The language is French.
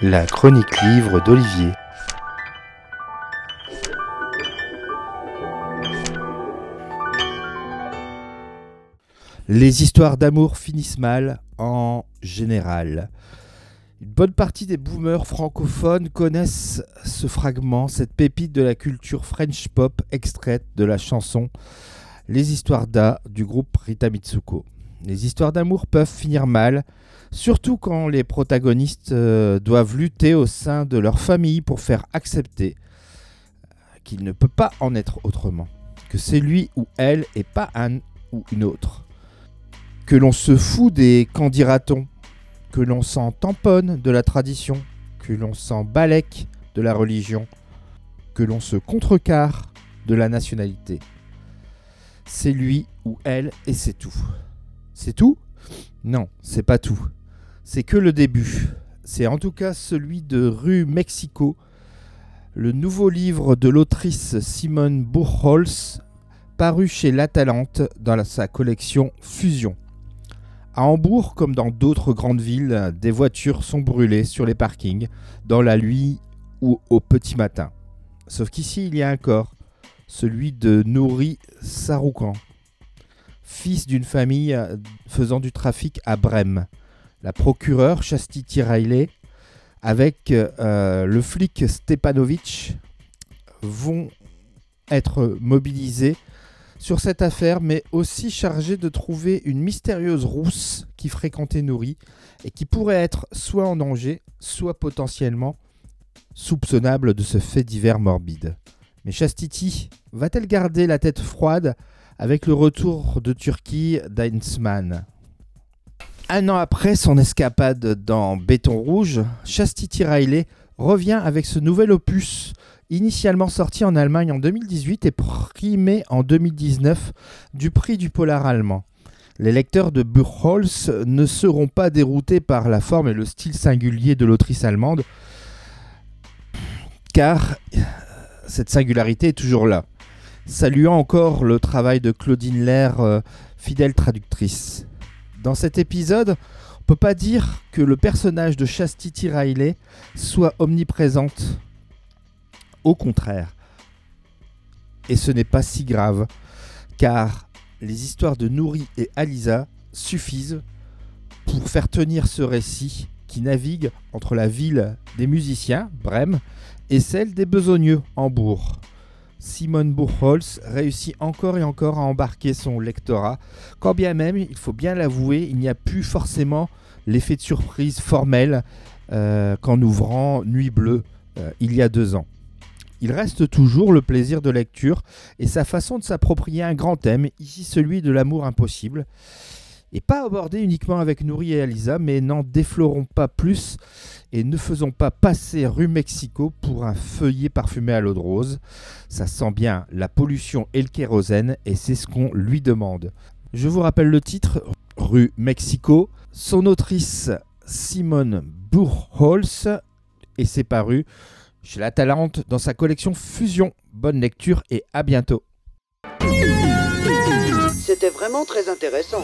La chronique livre d'Olivier. Les histoires d'amour finissent mal en général. Une bonne partie des boomers francophones connaissent ce fragment, cette pépite de la culture French pop extraite de la chanson Les histoires d'A du groupe Rita Mitsuko. Les histoires d'amour peuvent finir mal, surtout quand les protagonistes euh, doivent lutter au sein de leur famille pour faire accepter qu'il ne peut pas en être autrement, que c'est lui ou elle et pas un ou une autre, que l'on se fout des qu'en dira-t-on, que l'on s'en tamponne de la tradition, que l'on s'en balèque de la religion, que l'on se contrecarre de la nationalité. C'est lui ou elle et c'est tout. C'est tout? Non, c'est pas tout. C'est que le début. C'est en tout cas celui de Rue Mexico, le nouveau livre de l'autrice Simone Buchholz, paru chez La Talente dans sa collection Fusion. À Hambourg, comme dans d'autres grandes villes, des voitures sont brûlées sur les parkings, dans la nuit ou au petit matin. Sauf qu'ici, il y a un corps, celui de Nouri Saroukan, fils d'une famille faisant du trafic à Brême. La procureure Chastity Riley, avec euh, le flic Stepanovic, vont être mobilisés sur cette affaire, mais aussi chargé de trouver une mystérieuse rousse qui fréquentait Nouri et qui pourrait être soit en danger, soit potentiellement soupçonnable de ce fait divers morbide. Mais Chastity va-t-elle garder la tête froide avec le retour de Turquie d'Heinzmann Un an après son escapade dans Béton Rouge, Chastity Riley revient avec ce nouvel opus initialement sorti en Allemagne en 2018 et primé en 2019 du prix du polar allemand. Les lecteurs de Buchholz ne seront pas déroutés par la forme et le style singulier de l'autrice allemande, car cette singularité est toujours là, saluant encore le travail de Claudine Lair, euh, fidèle traductrice. Dans cet épisode, on peut pas dire que le personnage de Chastity Riley soit omniprésente au contraire. Et ce n'est pas si grave, car les histoires de Nouri et Alisa suffisent pour faire tenir ce récit qui navigue entre la ville des musiciens, Brême, et celle des besogneux, Hambourg. Simone Buchholz réussit encore et encore à embarquer son lectorat, quand bien même, il faut bien l'avouer, il n'y a plus forcément l'effet de surprise formel euh, qu'en ouvrant Nuit Bleue euh, il y a deux ans. Il reste toujours le plaisir de lecture et sa façon de s'approprier un grand thème, ici celui de l'amour impossible. Et pas abordé uniquement avec Nouri et Alisa, mais n'en déflorons pas plus et ne faisons pas passer rue Mexico pour un feuillet parfumé à l'eau de rose. Ça sent bien la pollution et le kérosène et c'est ce qu'on lui demande. Je vous rappelle le titre, rue Mexico. Son autrice Simone Buchholz et c'est paru chez La Talente dans sa collection Fusion. Bonne lecture et à bientôt. C'était vraiment très intéressant.